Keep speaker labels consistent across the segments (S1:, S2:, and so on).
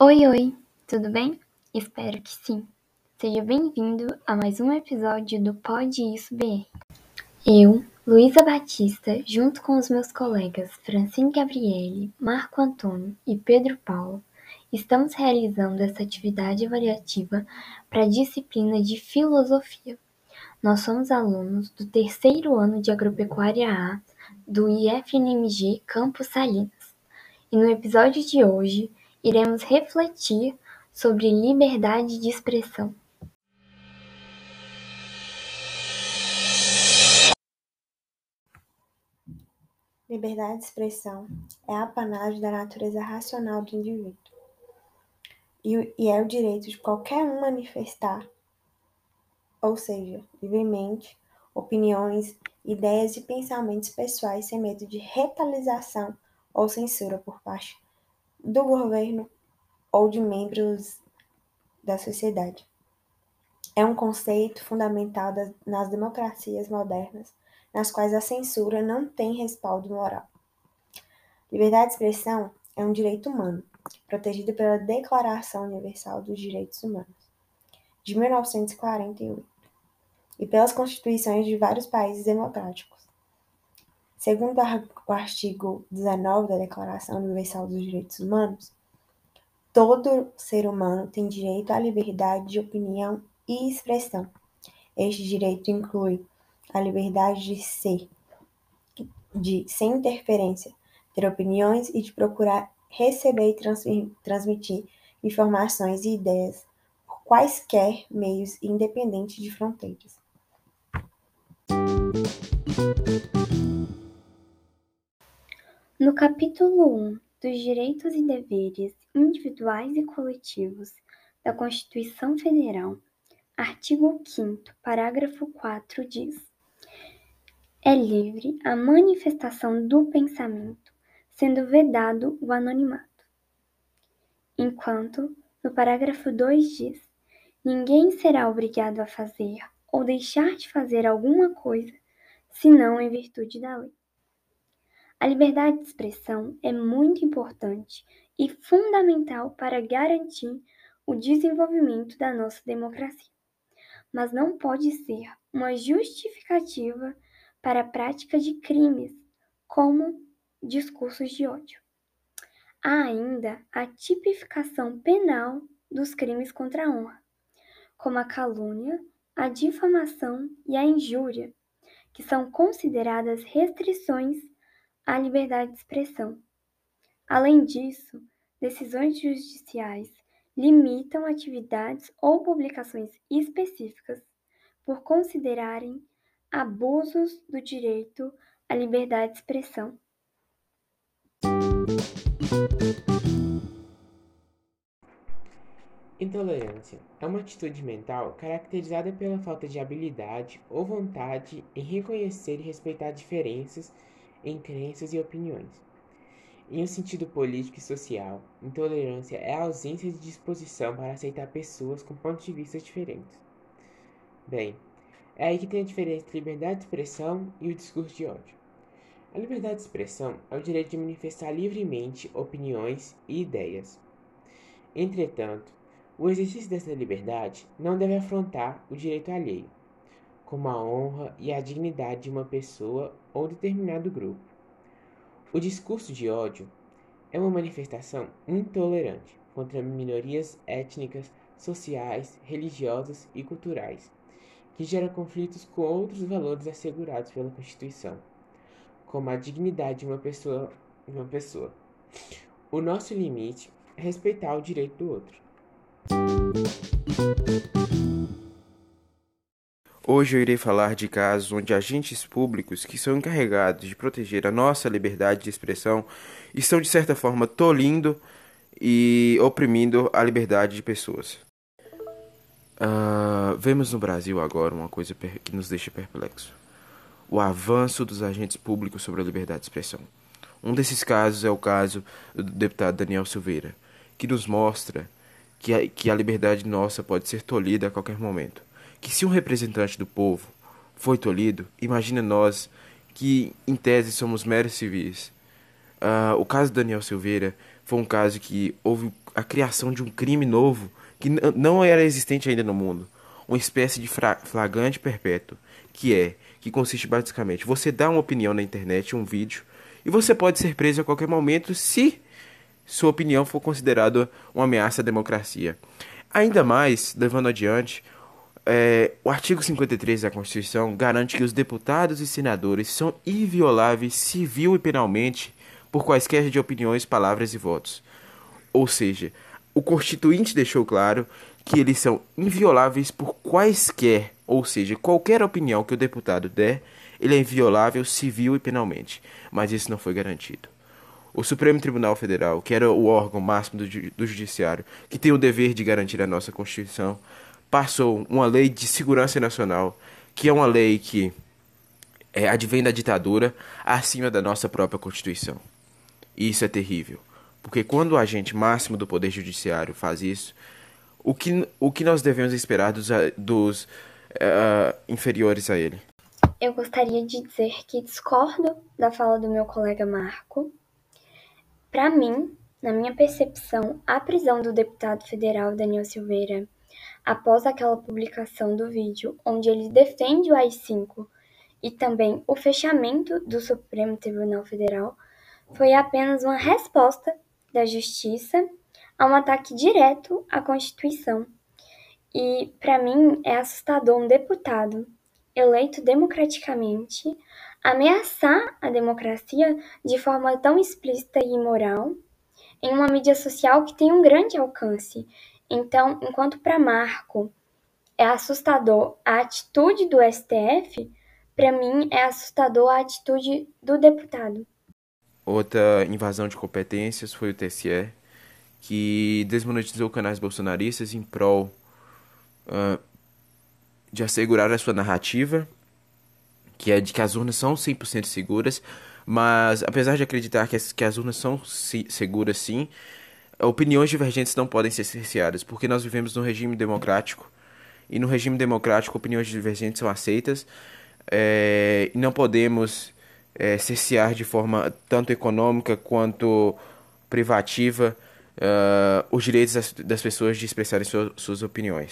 S1: Oi, oi, tudo bem? Espero que sim. Seja bem-vindo a mais um episódio do Pode Isso BR. Eu, Luísa Batista, junto com os meus colegas Francine Gabriele, Marco Antônio e Pedro Paulo, estamos realizando essa atividade avaliativa para a disciplina de Filosofia. Nós somos alunos do terceiro ano de Agropecuária A do IFNMG Campos Salinas. E no episódio de hoje, iremos refletir sobre liberdade de expressão.
S2: Liberdade de expressão é a apanagem da natureza racional do indivíduo e é o direito de qualquer um manifestar, ou seja, livremente, opiniões, ideias e pensamentos pessoais sem medo de retaliação ou censura por parte do governo ou de membros da sociedade. É um conceito fundamental das, nas democracias modernas, nas quais a censura não tem respaldo moral. Liberdade de expressão é um direito humano, protegido pela Declaração Universal dos Direitos Humanos, de 1948, e pelas constituições de vários países democráticos. Segundo o artigo 19 da Declaração Universal dos Direitos Humanos, todo ser humano tem direito à liberdade de opinião e expressão. Este direito inclui a liberdade de ser, de sem interferência, ter opiniões e de procurar receber e transmitir informações e ideias por quaisquer meios independentes de fronteiras.
S1: No capítulo 1 dos Direitos e Deveres Individuais e Coletivos da Constituição Federal, artigo 5, parágrafo 4 diz: É livre a manifestação do pensamento, sendo vedado o anonimato. Enquanto, no parágrafo 2 diz: Ninguém será obrigado a fazer ou deixar de fazer alguma coisa, senão em virtude da lei. A liberdade de expressão é muito importante e fundamental para garantir o desenvolvimento da nossa democracia, mas não pode ser uma justificativa para a prática de crimes, como discursos de ódio. Há ainda a tipificação penal dos crimes contra a honra, como a calúnia, a difamação e a injúria, que são consideradas restrições à liberdade de expressão. Além disso, decisões judiciais limitam atividades ou publicações específicas por considerarem abusos do direito à liberdade de expressão.
S3: Intolerância é uma atitude mental caracterizada pela falta de habilidade ou vontade em reconhecer e respeitar diferenças em crenças e opiniões. Em um sentido político e social, intolerância é a ausência de disposição para aceitar pessoas com pontos de vista diferentes. Bem, é aí que tem a diferença entre liberdade de expressão e o discurso de ódio. A liberdade de expressão é o direito de manifestar livremente opiniões e ideias. Entretanto, o exercício dessa liberdade não deve afrontar o direito alheio, como a honra e a dignidade de uma pessoa ou determinado grupo. O discurso de ódio é uma manifestação intolerante contra minorias étnicas, sociais, religiosas e culturais, que gera conflitos com outros valores assegurados pela Constituição, como a dignidade de uma pessoa. De uma pessoa. O nosso limite é respeitar o direito do outro.
S4: Hoje eu irei falar de casos onde agentes públicos que são encarregados de proteger a nossa liberdade de expressão estão de certa forma tolindo e oprimindo a liberdade de pessoas. Uh, vemos no Brasil agora uma coisa que nos deixa perplexo: o avanço dos agentes públicos sobre a liberdade de expressão. Um desses casos é o caso do deputado Daniel Silveira, que nos mostra que a, que a liberdade nossa pode ser tolhida a qualquer momento que se um representante do povo foi tolhido, imagina nós que em tese somos meros civis. Uh, o caso Daniel Silveira foi um caso que houve a criação de um crime novo que não era existente ainda no mundo, uma espécie de flagrante perpétuo, que é que consiste basicamente você dá uma opinião na internet, um vídeo, e você pode ser preso a qualquer momento se sua opinião for considerada uma ameaça à democracia. Ainda mais, levando adiante, é, o artigo 53 da Constituição garante que os deputados e senadores são invioláveis civil e penalmente por quaisquer de opiniões, palavras e votos. Ou seja, o Constituinte deixou claro que eles são invioláveis por quaisquer, ou seja, qualquer opinião que o deputado der, ele é inviolável civil e penalmente. Mas isso não foi garantido. O Supremo Tribunal Federal, que era o órgão máximo do, do Judiciário, que tem o dever de garantir a nossa Constituição, passou uma lei de segurança nacional, que é uma lei que é, advém da ditadura acima da nossa própria Constituição. E isso é terrível. Porque quando o agente máximo do Poder Judiciário faz isso, o que, o que nós devemos esperar dos, dos uh, inferiores a ele?
S1: Eu gostaria de dizer que discordo da fala do meu colega Marco. Para mim, na minha percepção, a prisão do deputado federal Daniel Silveira, após aquela publicação do vídeo onde ele defende o AI-5 e também o fechamento do Supremo Tribunal Federal, foi apenas uma resposta da Justiça a um ataque direto à Constituição. E, para mim, é assustador um deputado eleito democraticamente ameaçar a democracia de forma tão explícita e imoral em uma mídia social que tem um grande alcance. Então, enquanto para Marco é assustador a atitude do STF, para mim é assustador a atitude do deputado.
S4: Outra invasão de competências foi o TSE, que desmonetizou canais bolsonaristas em prol uh, de assegurar a sua narrativa, que é de que as urnas são 100% seguras, mas apesar de acreditar que as, que as urnas são si, seguras sim, opiniões divergentes não podem ser cerceadas, porque nós vivemos num regime democrático, e no regime democrático opiniões divergentes são aceitas, é, e não podemos é, cercear de forma tanto econômica quanto privativa uh, os direitos das, das, pessoas de expressarem suas, opiniões.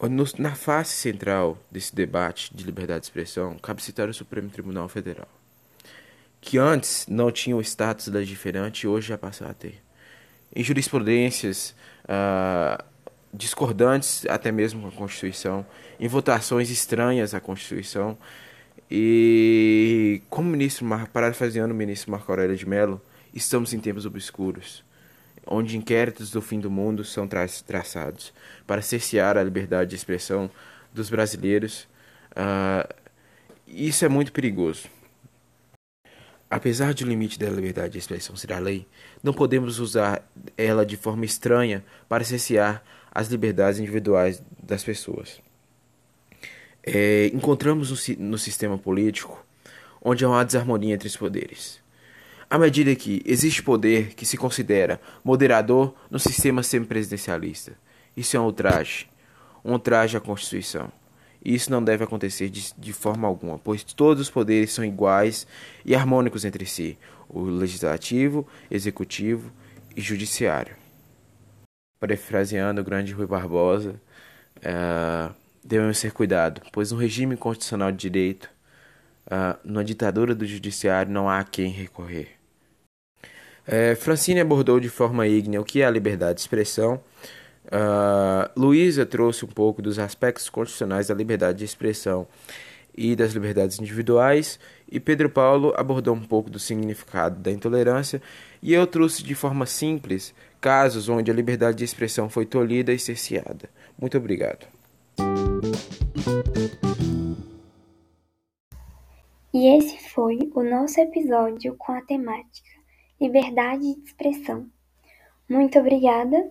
S4: No, na face central desse debate de liberdade de expressão, cabe citar o Supremo Tribunal Federal, que antes não tinha o status legiferante e hoje já passa a ter. Em jurisprudências uh, discordantes até mesmo com a Constituição, em votações estranhas à Constituição, e como ministro, parafraseando o ministro Marco Aurélio de Mello, estamos em tempos obscuros, onde inquéritos do fim do mundo são tra traçados para cercear a liberdade de expressão dos brasileiros. Uh, isso é muito perigoso. Apesar de o limite da liberdade de expressão ser a lei, não podemos usar ela de forma estranha para cercear as liberdades individuais das pessoas é, encontramos no, no sistema político onde há uma desarmonia entre os poderes. À medida que existe poder que se considera moderador no sistema semipresidencialista. Isso é um ultraje, um ultraje à Constituição. Isso não deve acontecer de, de forma alguma, pois todos os poderes são iguais e harmônicos entre si: o legislativo, executivo e judiciário. Parafraseando o grande Rui Barbosa, uh, devemos ser cuidado, pois no regime constitucional de direito, uh, ditadura do judiciário, não há a quem recorrer. É, Francine abordou de forma ígnea o que é a liberdade de expressão. Uh, Luísa trouxe um pouco dos aspectos constitucionais da liberdade de expressão e das liberdades individuais, e Pedro Paulo abordou um pouco do significado da intolerância, e eu trouxe de forma simples casos onde a liberdade de expressão foi tolhida e cerceada. Muito obrigado.
S1: E esse foi o nosso episódio com a temática Liberdade de Expressão. Muito obrigada